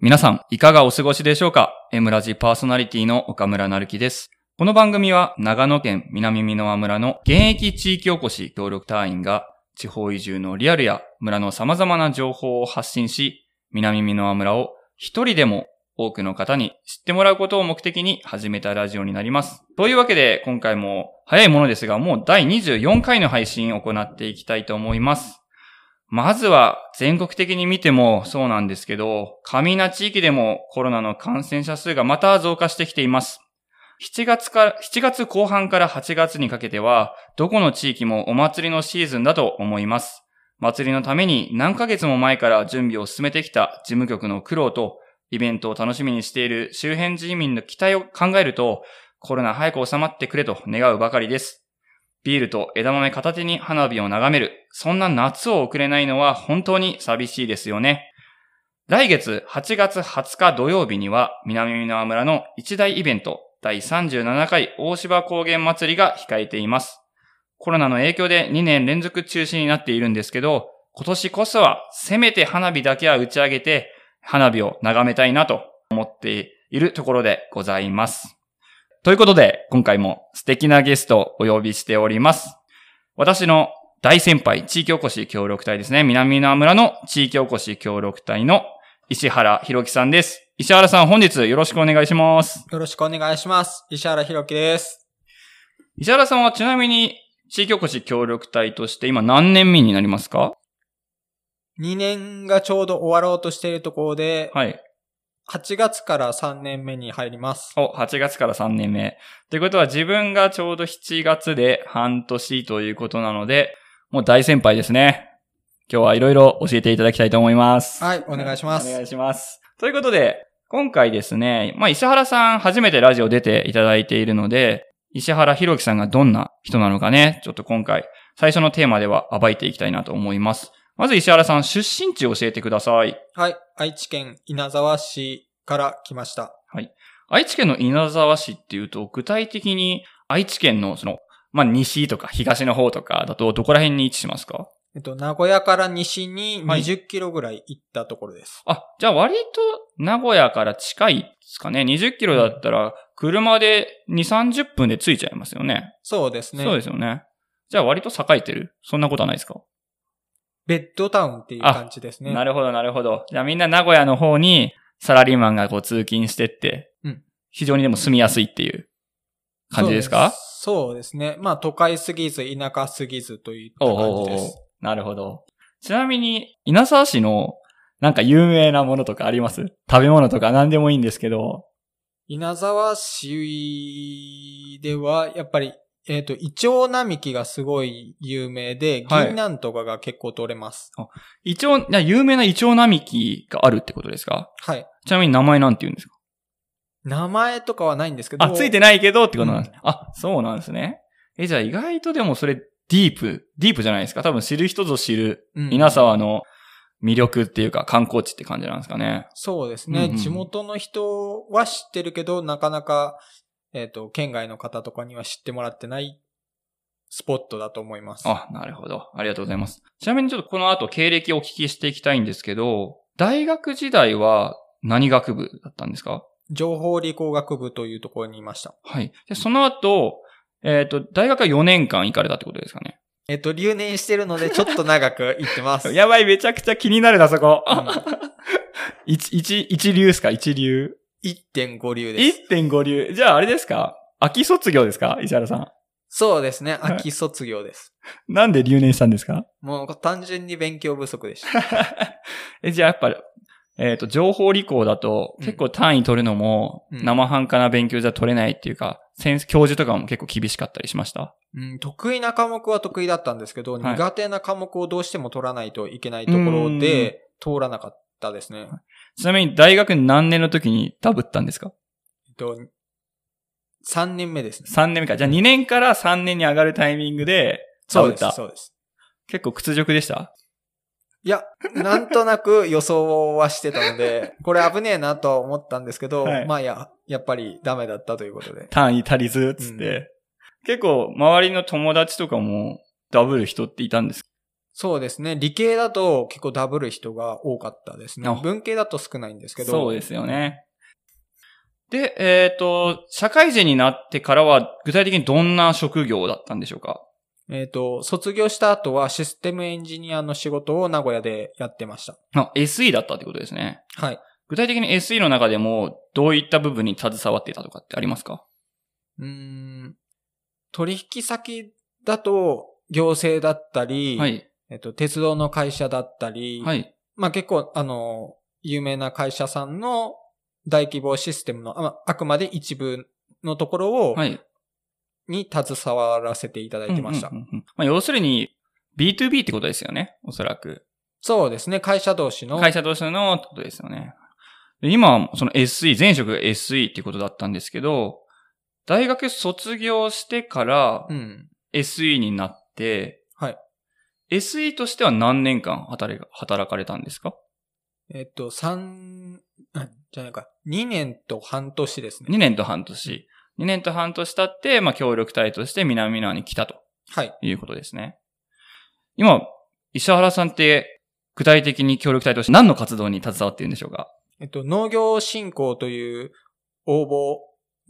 皆さん、いかがお過ごしでしょうか ?M ラジパーソナリティの岡村なるきです。この番組は長野県南美濃村の現役地域おこし協力隊員が地方移住のリアルや村の様々な情報を発信し、南美濃村を一人でも多くの方に知ってもらうことを目的に始めたラジオになります。というわけで、今回も早いものですが、もう第24回の配信を行っていきたいと思います。まずは全国的に見てもそうなんですけど、上名地域でもコロナの感染者数がまた増加してきています。7月から、7月後半から8月にかけては、どこの地域もお祭りのシーズンだと思います。祭りのために何ヶ月も前から準備を進めてきた事務局の苦労と、イベントを楽しみにしている周辺住民の期待を考えると、コロナ早く収まってくれと願うばかりです。ビールと枝豆片手に花火を眺める。そんな夏を送れないのは本当に寂しいですよね。来月8月20日土曜日には南美濃村の一大イベント第37回大芝高原祭りが控えています。コロナの影響で2年連続中止になっているんですけど、今年こそはせめて花火だけは打ち上げて花火を眺めたいなと思っているところでございます。ということで、今回も素敵なゲストをお呼びしております。私の大先輩、地域おこし協力隊ですね。南名村の地域おこし協力隊の石原弘樹さんです。石原さん、本日よろしくお願いします。よろしくお願いします。石原弘樹です。石原さんはちなみに地域おこし協力隊として今何年目になりますか ?2 年がちょうど終わろうとしているところで、はい。8月から3年目に入ります。お、8月から3年目。ということは自分がちょうど7月で半年ということなので、もう大先輩ですね。今日はいろいろ教えていただきたいと思います。はい、お願いします。お願いします。ということで、今回ですね、まあ、石原さん初めてラジオ出ていただいているので、石原弘樹さんがどんな人なのかね、ちょっと今回、最初のテーマでは暴いていきたいなと思います。まず石原さん、出身地を教えてください。はい。愛知県稲沢市から来ました。はい。愛知県の稲沢市っていうと、具体的に愛知県のその、まあ、西とか東の方とかだと、どこら辺に位置しますか？えっと、名古屋から西に20キロぐらい行ったところです。はい、あ、じゃあ割と名古屋から近いですかね。20キロだったら、車で2、30分で着いちゃいますよね。そうですね。そうですよね。じゃあ割と栄えてるそんなことはないですか？ベッドタウンっていう感じですね。なるほど、なるほど。じゃあみんな名古屋の方にサラリーマンがこう通勤してって、うん、非常にでも住みやすいっていう感じですか？そうですね。まあ都会すぎず田舎すぎずといった感じです。なるほど。ちなみに、稲沢市のなんか有名なものとかあります？食べ物とか何でもいいんですけど。稲沢市では、やっぱりえっ、ー、と、イチョウ並木がすごい有名で、銀杏とかが結構取れます。はい、イチョウ、有名なイチョウ並木があるってことですか？はい。ちなみに名前なんて言うんですか？名前とかはないんですけど。あ、ついてないけどってことなんです。うん、あ、そうなんですね。え、じゃあ意外とでもそれディープ、ディープじゃないですか？多分知る人ぞ知る、稲沢の魅力っていうか観光地って感じなんですかね。そうですね。うんうん、地元の人は知ってるけど、なかなかえっ、ー、と、県外の方とかには知ってもらってないスポットだと思います。あ、なるほど。ありがとうございます。ちなみにちょっとこの後経歴をお聞きしていきたいんですけど、大学時代は何学部だったんですか？情報理工学部というところにいました。はい。で、その後、えっ、ー、と、大学は4年間行かれたってことですかね？えっ、と、留年してるので、ちょっと長く行ってます。やばい、めちゃくちゃ気になるな、そこ。うん、一、一、一流ですか？一流？1.5流です。1.5流。じゃああれですか？秋卒業ですか？石原さん。そうですね。秋卒業です。なんで留年したんですか？もう単純に勉強不足でした。えじゃあやっぱり、えっ、ー、と、情報理工だと結構単位取るのも生半可な勉強じゃ取れないっていうか、先生、教授とかも結構厳しかったりしました？うん、得意な科目は得意だったんですけど、はい、苦手な科目をどうしても取らないといけないところで通らなかったですね。ちなみに大学何年の時にダブったんですか？えっと、3年目ですね。3年目か。じゃあ2年から3年に上がるタイミングでダブった。そうです。そうです。結構屈辱でした？いや、なんとなく予想はしてたので、これ危ねえなと思ったんですけど、はい、まあや、やっぱりダメだったということで。単位足りず、つって、うん、結構周りの友達とかもダブる人っていたんですそうですね。理系だと結構ダブる人が多かったですねあ。文系だと少ないんですけど。そうですよね。で、えっ、と、社会人になってからは具体的にどんな職業だったんでしょうか？えっ、と、卒業した後はシステムエンジニアの仕事を名古屋でやってました。あ、SE だったってことですね。はい。具体的に SE の中でもどういった部分に携わっていたとかってありますか？うーん。取引先だと行政だったり、はい。えっ、と、鉄道の会社だったり、はい。まあ結構、あの、有名な会社さんの大規模システムの、ああくまで一部のところを、はい。に携わらせていただいてました。うんうんうんうんまあ、要するに B2B ってことですよね。おそらく。そうですね、会社同士の。会社としてのってことですよね。で今、その SE、前職が SE っていうことだったんですけど、大学卒業してからうん。SE になって、はい。SE としては何年間働か働かれたんですか？えっと、三、あじゃないか、2年と半年ですね。?2 年と半年。2年と半年経って、まあ、協力隊として南側に来たとはい。いうことですね。今、石原さんって具体的に協力隊として何の活動に携わっているんでしょうか？えっと、農業振興という応募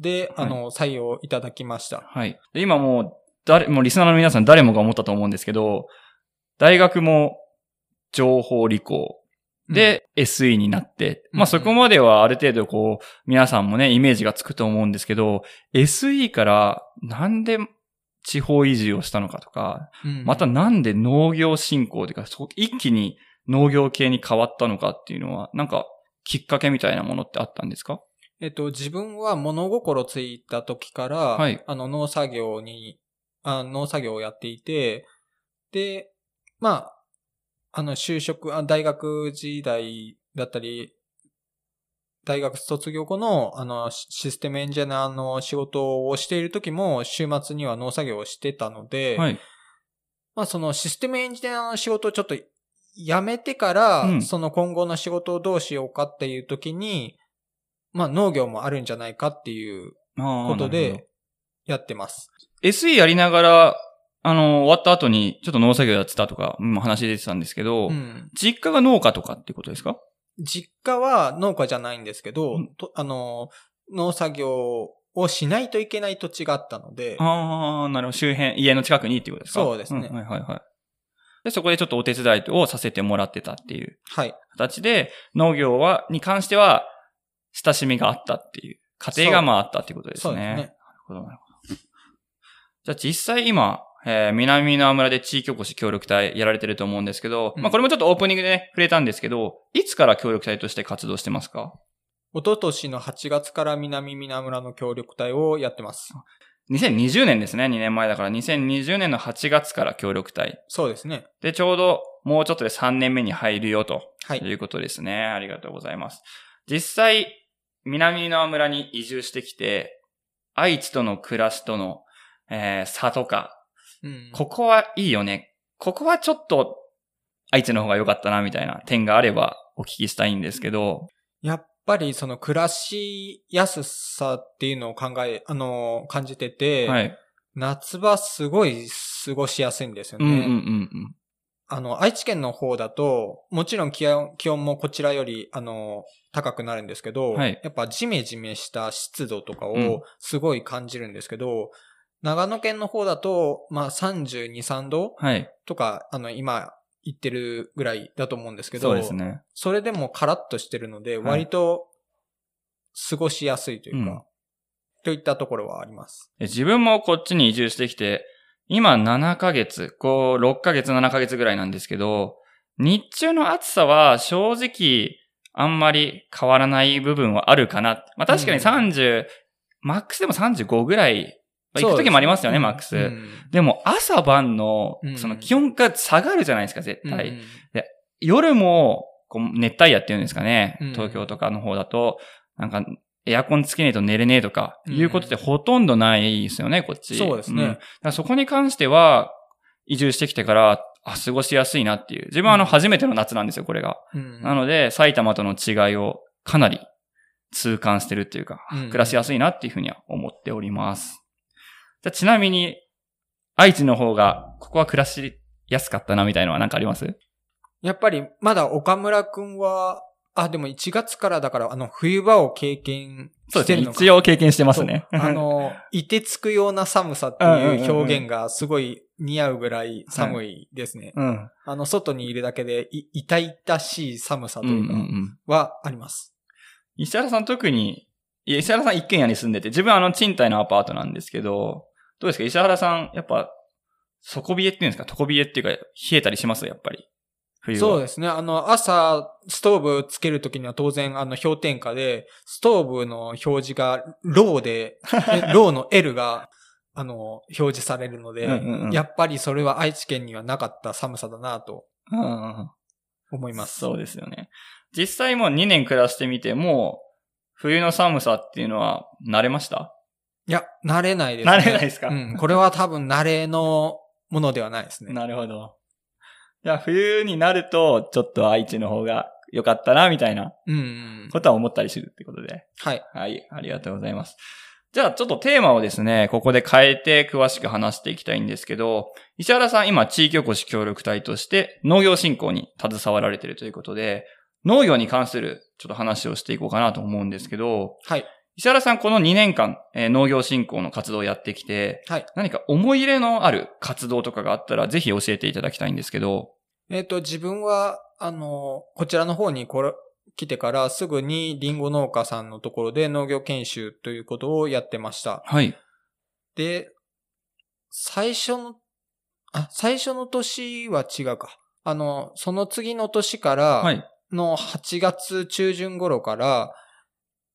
で、はいあの、採用いただきました。はい。で今もう、誰、もうリスナーの皆さん誰もが思ったと思うんですけど、大学も情報理工。で SE になって、うん。まあそこまではある程度こう、皆さんもね、イメージがつくと思うんですけど、SE からなんで地方移住をしたのかとか、うん、またなんで農業振興というか、そ一気に農業系に変わったのかっていうのは、なんかきっかけみたいなものってあったんですか？えっと、自分は物心ついた時から、はい。あの、農作業に、あ農作業をやっていて、で、まあ、あの、就職、あ大学時代だったり、大学卒業後の、あの、シシステムエンジニアの仕事をしている時も、週末には農作業をしてたので、はい。まあそのシステムエンジニアの仕事をちょっとやめてから、うんその今後の仕事をどうしようかっていう時に、まあ農業もあるんじゃないかっていうことでやってます。SE やりながら、あの、終わった後に、ちょっと農作業やってたとか、うん話出てたんですけど、うん。実家が農家とかってことですか？実家は農家じゃないんですけど、うんとあの、農作業をしないといけない土地があったので、ああ、なるほど。周辺、家の近くにっていうことですか？そうですねんはいはいはい。で、そこでちょっとお手伝いをさせてもらってたっていうはい。形で、農業は、に関しては、親しみがあったっていう、家庭がまああったっていうことですね。そうですね。なるほど、なるほど。じゃあ実際今、えー南の村で地域おこし協力隊やられてると思うんですけど、うんまあこれもちょっとオープニングでね、触れたんですけど、いつから協力隊として活動してますか？一昨年の8月から南皆村の協力隊をやってます。2020年ですね、2年前だから2020年の8月から協力隊。そうですね。で、ちょうどもうちょっとで3年目に入るよとはい。いうことですね。ありがとうございます。実際、南の村に移住してきて、愛知との暮らしとの、えー差とか、うんここはいいよね。ここはちょっと愛知の方が良かったなみたいな点があればお聞きしたいんですけど。やっぱりその暮らしやすさっていうのを考え、あの、感じてて、はい。夏場すごい過ごしやすいんですよね。うんうんうんうん。あの、愛知県の方だと、もちろん気温気温もこちらより、あの、高くなるんですけど、はいやっぱジメジメした湿度とかうんをすごい感じるんですけど、長野県の方だと、まあ32、3度はい。とか、あの、今言ってるぐらいだと思うんですけど、そうですね。それでもカラッとしてるので、はい割と過ごしやすいというか、うんといったところはあります。で自分もこっちに移住してきて、今7ヶ月、こう6ヶ月、7ヶ月ぐらいなんですけど、日中の暑さは正直あんまり変わらない部分はあるかな。まあ確かにうん30、マックスでも35ぐらい、まあ行く時もありますよね、うんマックス。うんでも朝晩のうんその気温が下がるじゃないですか、絶対。うん夜もこう熱帯夜っていうんですかね、うん東京とかの方だと、なんかエアコンつけねえと寝れねえとか、うんいうことってほとんどないですよね、こっち。そうですねんだからそこに関しては、移住してきてから、あ、過ごしやすいなっていう。自分はあの、うん初めての夏なんですよ、これが。うんなので、埼玉との違いをかなり痛感してるっていうか、うん暮らしやすいなっていうふうには思っております。じゃあちなみに、愛知の方が、ここは暮らし安かったなみたいのはなんかあります？やっぱり、まだ岡村くんは、あ、でも1月からだから、あの、冬場を経験そうですね。してるのか。一応経験してますね。そうあの、いてつくような寒さっていう表現がすごい似合うぐらい寒いですね。うん。あの、外にいるだけでい痛々しい寒さというか、ん。はあります。石原さん特に、いや石原さん一軒家に住んでて、自分あの賃貸のアパートなんですけど、どうですか？石原さん、やっぱ、底冷えっていうんですか？床冷えっていうか、冷えたりします？やっぱり。冬は。そうですね。あの、朝、ストーブつけるときには当然、あの、氷点下で、ストーブの表示が、ローで、えローの L が、あの、表示されるので、うんうんうんやっぱりそれは愛知県にはなかった寒さだなとうんうんうん思います。そうですよね。実際もう2年暮らしてみて、もう、冬の寒さっていうのは慣れました？いや、慣れないですね。慣れないですか？うん。これは多分慣れのものではないですね。なるほど。じゃあ冬になると、ちょっと愛知の方が良かったな、みたいなうんうん。ことは思ったりするってことで。はい。はい、ありがとうございます。じゃあちょっとテーマをですね、ここで変えて詳しく話していきたいんですけど、石原さん今地域おこし協力隊として農業振興に携わられているということで、農業に関するちょっと話をしていこうかなと思うんですけど、はい。石原さんこの2年間、えー農業振興の活動をやってきて、はい。何か思い入れのある活動とかがあったらぜひ教えていただきたいんですけど、えっ、と、自分は、あの、こちらの方にこれ、来てからすぐにリンゴ農家さんのところで農業研修ということをやってました。はい。で、最初の、あ、最初の年は違うか。あの、その次の年かはらい。の8月中旬頃から、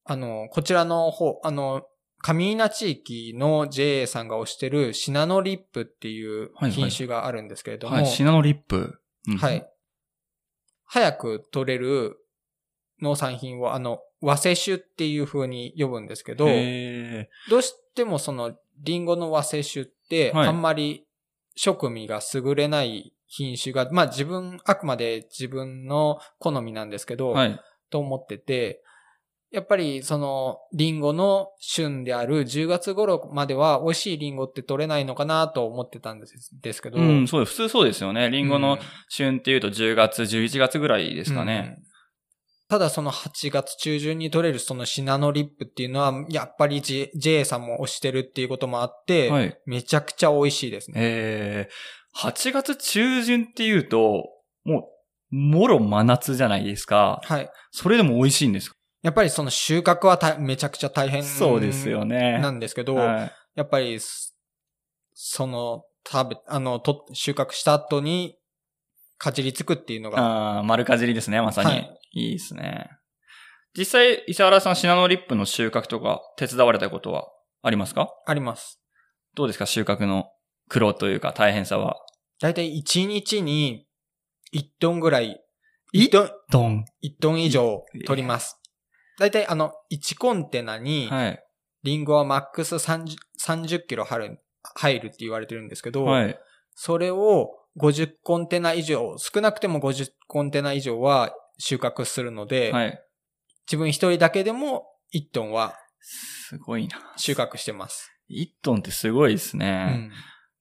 あの、こちらの方、あの、上稲地域の JA さんが推してるシナノリップっていうはいはい品種があるんですけれども、はい。シナノリップ。うんはい。。早く取れる農産品を、あの、和製種っていう風に呼ぶんですけど、へどうしてもそのリンゴの和製種って、はいあんまり食味が優れない品種が、まあ自分、あくまで自分の好みなんですけど、ーはい。と思ってて、やっぱりそのリンゴの旬である10月頃までは美味しいリンゴって取れないのかなと思ってたんですですけど、うん、そうです。普通そうですよね。リンゴうんの旬っていうと10月、11月ぐらいですかね。うんただその8月中旬に取れるそのシナノリップっていうのは、やっぱり J, JA さんも推してるっていうこともあって、はい。めちゃくちゃ美味しいですね。えー、8月中旬っていうと、もう、もろ真夏じゃないですか。はい。それでも美味しいんですか？やっぱりその収穫はためちゃくちゃ大変そうですよね。なんですけど、はいやっぱりす、その、食べ、あの、と、収穫した後に、かじりつくっていうのが、ああ、丸かじりですね、まさに。はいい、いですね。実際、石原さん、シナノリップの収穫とか手伝われたことはありますか？あります。どうですか？収穫の苦労というか大変さは。だいたい1日に1トンぐらい、1トン。1トン以上取ります。だいたいあの、1コンテナに、はい。リンゴはマックス 30, 30キロ入る、入るって言われてるんですけど、はい。それを50コンテナ以上、少なくても50コンテナ以上は収穫するので、はい。自分一人だけでも1トンはすごいな。収穫してます。1トンってすごいですうね。ん。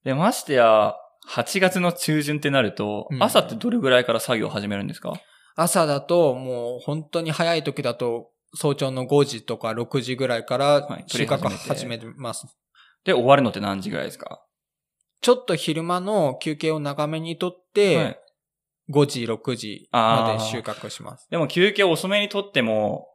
で、ましてや、8月の中旬ってなると、うん朝ってどれぐらいから作業を始めるんですか？朝だともう本当に早い時だと早朝の5時とか6時ぐらいからはい収穫始始めます。で、終わるのって何時ぐらいですか？ちょっと昼間の休憩を長めにとって、はい。5時、6時まで収穫します。でも休憩遅めにとっても、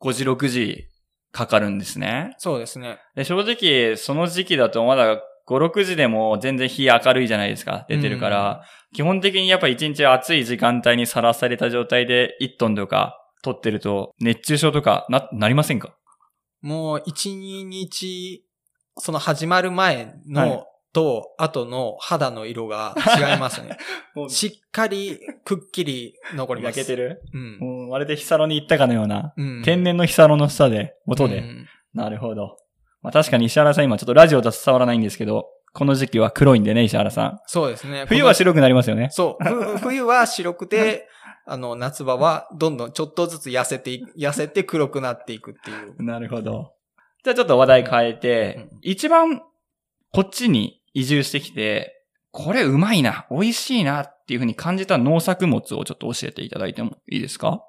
5時、6時かかるんですね。そうですね。で、正直、その時期だとまだ5、6時でも全然日明るいじゃないですか。出てるから。基本的にやっぱ一日暑い時間帯にさらされた状態で1トンとか取ってると、熱中症とかな、なりませんか？もう1、2日、その始まる前の、はいと、後の肌の色が違いますね。しっかり、くっきり残ります。焼けてる？うん。もうまるでヒサロに行ったかのような、うん。天然のヒサロの下で、音で。うんなるほど。まあ確かに石原さん今ちょっとラジオだと伝わらないんですけど、この時期は黒いんでね、石原さん。そうですね。冬は白くなりますよね。そう。ふ 冬は白くて、あの、夏場はどんどんちょっとずつ痩せて痩せて黒くなっていくっていう。なるほど。じゃあちょっと話題変えて、うん一番こっちに移住してきて、これうまいな、美味しいなっていうふうに感じた農作物をちょっと教えていただいてもいいですか？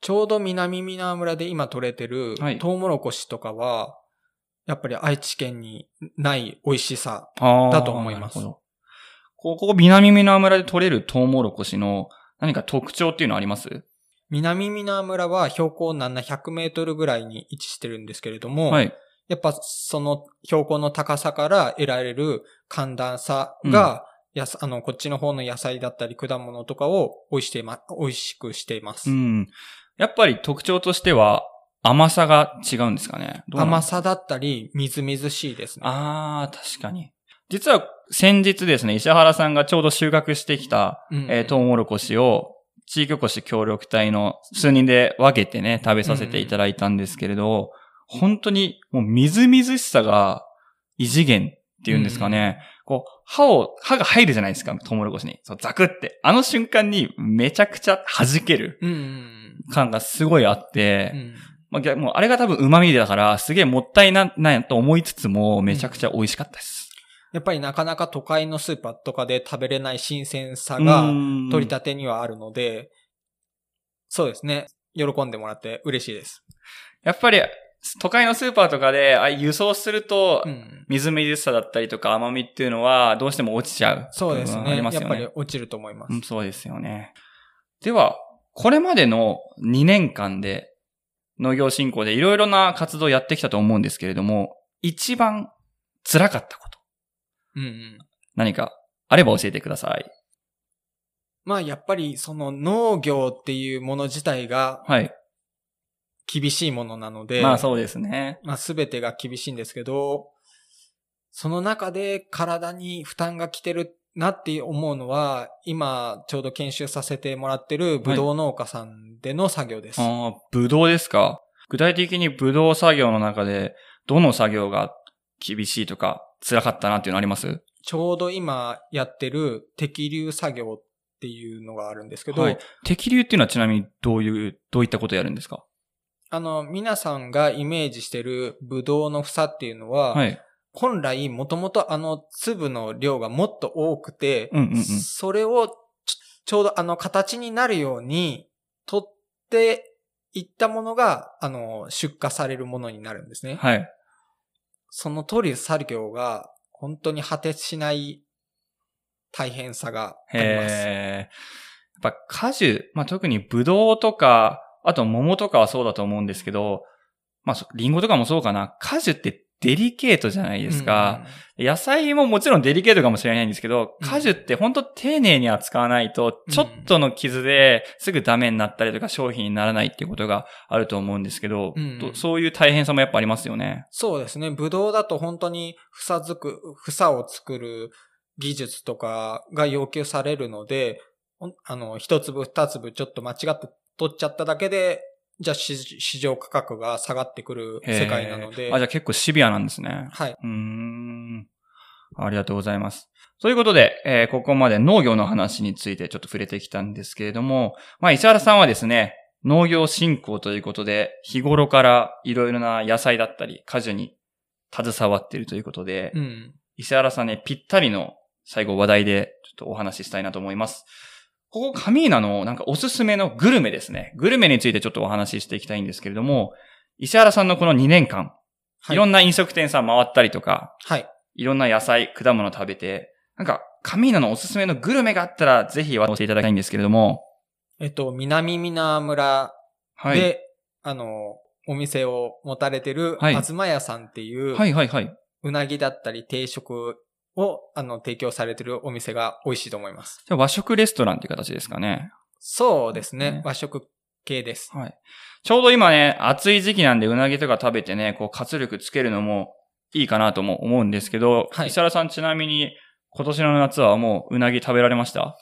ちょうど南美名村で今取れてるはいトウモロコシとかは、やっぱり愛知県にない美味しさ。だと思いますここ、南美名村で取れるトウモロコシの何か特徴っていうのあります？南美名村は標高700メートルぐらいに位置してるんですけれども、はい。やっぱその標高の高さから得られる寒暖差が、やすあの、こっちの方の野菜だったり果物とかを美味してま、美味しくしています。うん。やっぱり特徴としては甘さが違うんですかね？甘さだったり、みずみずしいですね。ああ、確かに。実は先日ですね、石原さんがちょうど収穫してきた、うんえートウモロコシを地域おこし協力隊の数人で分けてね、食べさせていただいたんですけれど、本当にもうみずみずしさが異次元っていうんですかね。こう、歯を、歯が入るじゃないですか、トウモロコシに。そう、ザクって。あの瞬間にめちゃくちゃ弾けるうんうん感がすごいあって、うん。うんまあ逆、もうあれが多分旨味だから、すげえもったいな、ないと思いつつも、めちゃくちゃ美味しかったです。やっぱりなかなか都会のスーパーとかで食べれない新鮮さが取りた立てにはあるので、そうですね。喜んでもらって嬉しいです。やっぱり、都会のスーパーとかで、あ輸送するとう、ん。みずみずしさだったりとか甘みっていうのは、どうしても落ちちゃう。そうです部分ありね。やっますよね。ぱり落ちると思います。うん、そうですよね。では、これまでの2年間で、農業振興でいろいろな活動をやってきたと思うんですけれども、一番辛かったこと、うんうん。何かあれば教えてください。まあやっぱりその農業っていうもの自体がはい。厳しいものなので、まあそうですね。まあすべてが厳しいんですけど、その中で体に負担が来てるなって思うのは、今ちょうど研修させてもらってるブドウ農家さんでの作業です。ああ、ぶどうですか？具体的にぶどう作業の中で、どの作業が厳しいとか、辛かったなっていうのあります？ちょうど今やってる適流作業っていうのがあるんですけど、はい。適流っていうのはちなみにどういう、どういったことやるんですか？あの、皆さんがイメージしてるブドウの房っていうのは、はい。本来もともとあの粒の量がもっと多くて、うんうんうんそれをちょちょうどあの形になるように取っていったものが、あの、出荷されるものになるんですね。はい。その通り作業が本当に果てしない大変さがあります。へやっぱ果樹、まあ、特にブドウとか、あと桃とかはそうだと思うんですけど、まあ、そリンゴとかもそうかな。果樹ってデリケートじゃないですか。野菜ももちろんデリケートかもしれないんですけど、うん果樹って本当丁寧に扱わないと、うんちょっとの傷ですぐダメになったりとか商品にならないっていうことがあると思うんですけど、うんとそういう大変さもやっぱありますよね。そうですね。ブドウだと本当に房づく、房を作る技術とかが要求されるので、あの、一粒二粒ちょっと間違って取っちゃっただけで、じゃあ市市場価格が下がってくる世界なので。あ、じゃあ結構シビアなんですね。はい。うーん。ありがとうございます。ということで、えーここまで農業の話についてちょっと触れてきたんですけれども、まあ、石原さんはですね、農業振興ということで、日頃からいろいろな野菜だったり、果樹に携わっているということで、うん。石原さんね、ぴったりの最後話題でちょっとお話ししたいなと思います。ここ、カミーナのなんかおすすめのグルメですね。グルメについてちょっとお話ししていきたいんですけれども、石原さんのこの2年間、はいいろんな飲食店さん回ったりとか、はい。いろんな野菜、果物食べて、なんか、カミーナのおすすめのグルメがあったら、ぜひ教えていただきたいんですけれども。えっと、南皆村はい。で、あの、お店を持たれてる、はいあずま屋さんっていう、はいはいはい。うなぎだったり定食を、あの、提供されてるお店が美味しいと思います。じゃあ和食レストランっていう形ですかね。そうですね。ね和食系です。はい。ちょうど今ね、暑い時期なんでうなぎとか食べてね、こう活力つけるのもいいかなとも思うんですけど、はい石原さんちなみに今年の夏はもううなぎ食べられました？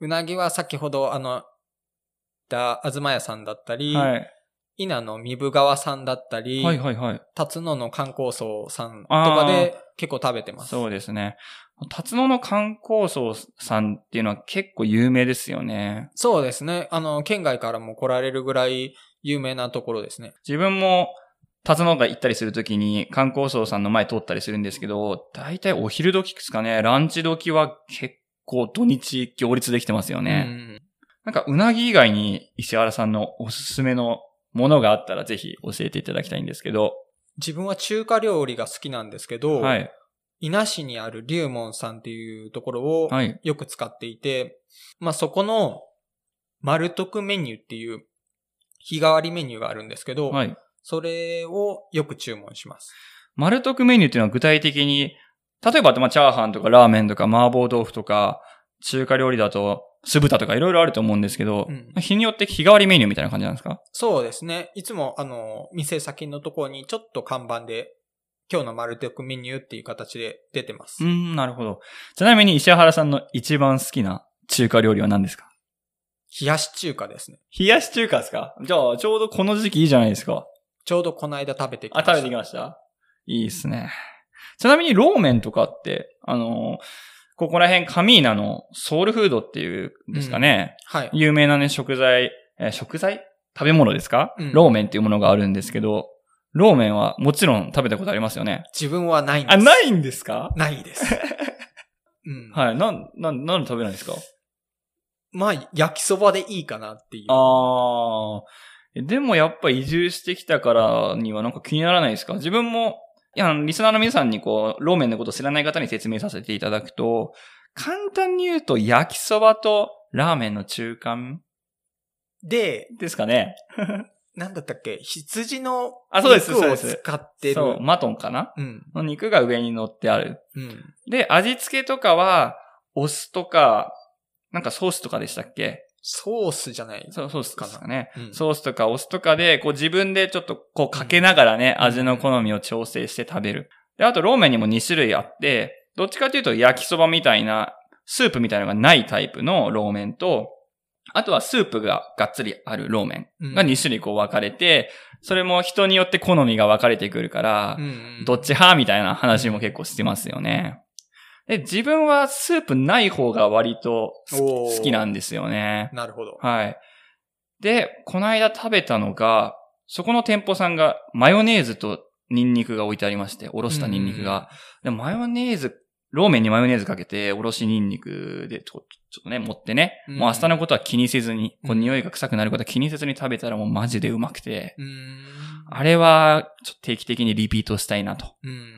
うなぎは先ほど、あの、だ、あずま屋さんだったり、はい。稲の三部川さんだったり、はいはいはい。辰野の観光層さんとかで結構食べてます。そうですね。辰野の観光層さんっていうのは結構有名ですよね。そうですね。あの、県外からも来られるぐらい有名なところですね。自分も辰野が行ったりするときに観光層さんの前通ったりするんですけど、だいたいお昼時ですかね、ランチ時は結構土日行列できてますよね。うんなんかうなぎ以外に石原さんのおすすめのものがあったらぜひ教えていただきたいんですけど。自分は中華料理が好きなんですけど、はい。稲市にある龍門さんっていうところをはい。よく使っていて、まあそこの丸徳メニューっていう日替わりメニューがあるんですけど、はい。それをよく注文します。丸徳メニューっていうのは具体的に、例えば、まあ、チャーハンとかラーメンとか麻婆豆腐とか、中華料理だと酢豚とかいろいろあると思うんですけど、うん日によって日替わりメニューみたいな感じなんですか？そうですね。いつもあの、店先のところにちょっと看板で、今日の丸徳メニューっていう形で出てます。うーん、なるほど。ちなみに石原さんの一番好きな中華料理は何ですか？冷やし中華ですね。冷やし中華ですか？じゃあ、ちょうどこの時期いいじゃないですか。ちょうどこの間食べてきまあ、した。食べてきました？いいですね。ちなみに、ローメンとかって、あのーここら辺、カミーナのソウルフードっていうんですかね。はい。有名なね、食材、えー食材？食べ物ですか、うんローメンっていうものがあるんですけど、ローメンはもちろん食べたことありますよね。自分はないんです。あ、ないんですか？ないです。うん。はい。なん、なん、なんで食べないんですか？まあ、焼きそばでいいかなっていう。あー。でもやっぱ移住してきたからにはなんか気にならないですか？自分も、いや、リスナーの皆さんにこう、ローメンのことを知らない方に説明させていただくと、簡単に言うと焼きそばとラーメンの中間で、ですかね。なんだったっけ？羊の肉を使ってる。そう、マトンかな？うん。の肉が上に乗ってある。うん。で、味付けとかは、お酢とか、なんかソースとかでしたっけ？ソースじゃない？そう、ソースかね。うんソースとかお酢とかで、こう自分でちょっとこうかけながらね、うん味の好みを調整して食べる。で、あとローメンにも2種類あって、どっちかというと焼きそばみたいな、スープみたいなのがないタイプのローメンと、あとはスープががっつりあるローメンが2種類こう分かれて、それも人によって好みが分かれてくるから、うん。どっち派みたいな話も結構してますよね。で、自分はスープない方が割と好きなんですよね。なるほど。はい。で、この間食べたのが、そこの店舗さんがマヨネーズとニンニクが置いてありまして、おろしたニンニクが。で、マヨネーズ、ローメンにマヨネーズかけて、おろしニンニクでちょちょっとね、持ってね、うんもう明日のことは気にせずに、こううん匂いが臭くなることは気にせずに食べたらもうマジでうまくて。あれはちょっと定期的にリピートしたいなとうん。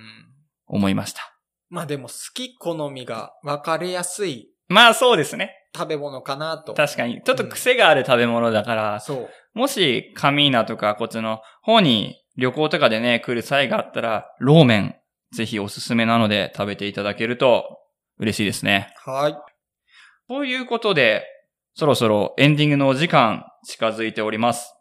思いました。まあでも好き好みが分かれやすいまあそうですね。食べ物かなと。確かに。ちょっと癖がある食べ物だから、そう。もしカミーナとかこっちの方に旅行とかでね、来る際があったら、ローメン、ぜひおすすめなので食べていただけると嬉しいですね。はい。ということで、そろそろエンディングのお時間近づいております。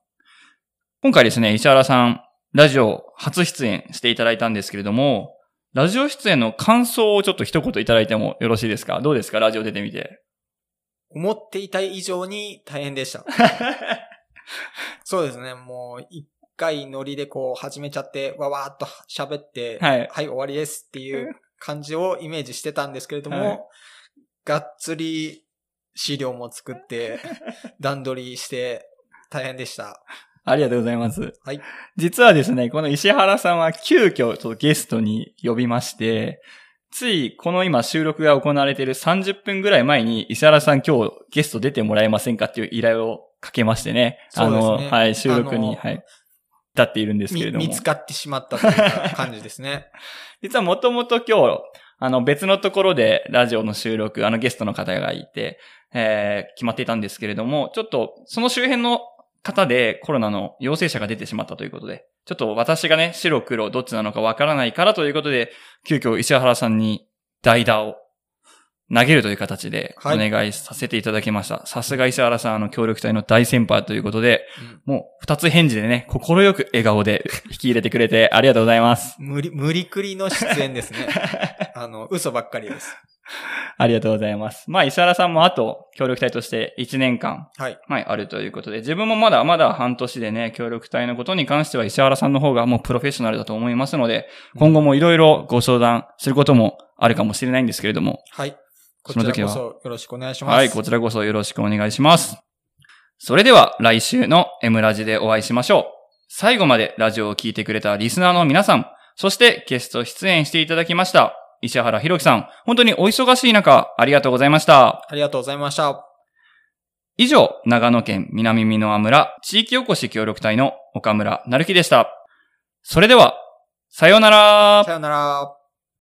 今回ですね、石原さん、ラジオ初出演していただいたんですけれども、ラジオ出演の感想をちょっと一言いただいてもよろしいですか？どうですか？ラジオ出てみて。思っていた以上に大変でした。そうですね。もう一回ノリでこう始めちゃって、わわーっと喋って、はい終わりですっていう感じをイメージしてたんですけれども、はいがっつり資料も作って、段取りして大変でした。ありがとうございます。はい。実はですね、この石原さんは急遽ちょっとゲストに呼びまして、ついこの今収録が行われている30分ぐらい前に石原さん今日ゲスト出てもらえませんかっていう依頼をかけましてね。そうですねあの、はい、収録に、はい、立っているんですけれども。み見つかってしまったというか感じですね。実はもともと今日、あの別のところでラジオの収録、あのゲストの方がいて、えー決まっていたんですけれども、ちょっとその周辺の方でコロナの陽性者が出てしまったということで、ちょっと私がね、白黒どっちなのかわからないからということで、急遽石原さんに代打を投げるという形でおはい願いさせていただきました。さすが石原さん、あの協力隊の大先輩ということで、もう二つ返事でね、心よく笑顔で引き入れてくれてありがとうございます。無理、無理くりの出演ですね。あの、嘘ばっかりです。ありがとうございます。まあ、石原さんもあと、協力隊として1年間、はい。はい、あるということで、自分もまだまだ半年でね、協力隊のことに関しては石原さんの方がもうプロフェッショナルだと思いますので、今後もいろいろご相談することもあるかもしれないんですけれども、はい。こその時はちらこそよろしくお願いします。はい、こちらこそよろしくお願いします。それでは、来週の M ラジでお会いしましょう。最後までラジオを聞いてくれたリスナーの皆さん、そしてゲスト出演していただきました。石原博樹さん、本当にお忙しい中、ありがとうございました。ありがとうございました。以上、長野県南美濃村地域おこし協力隊の岡村成樹でした。それでは、さようならさよなら。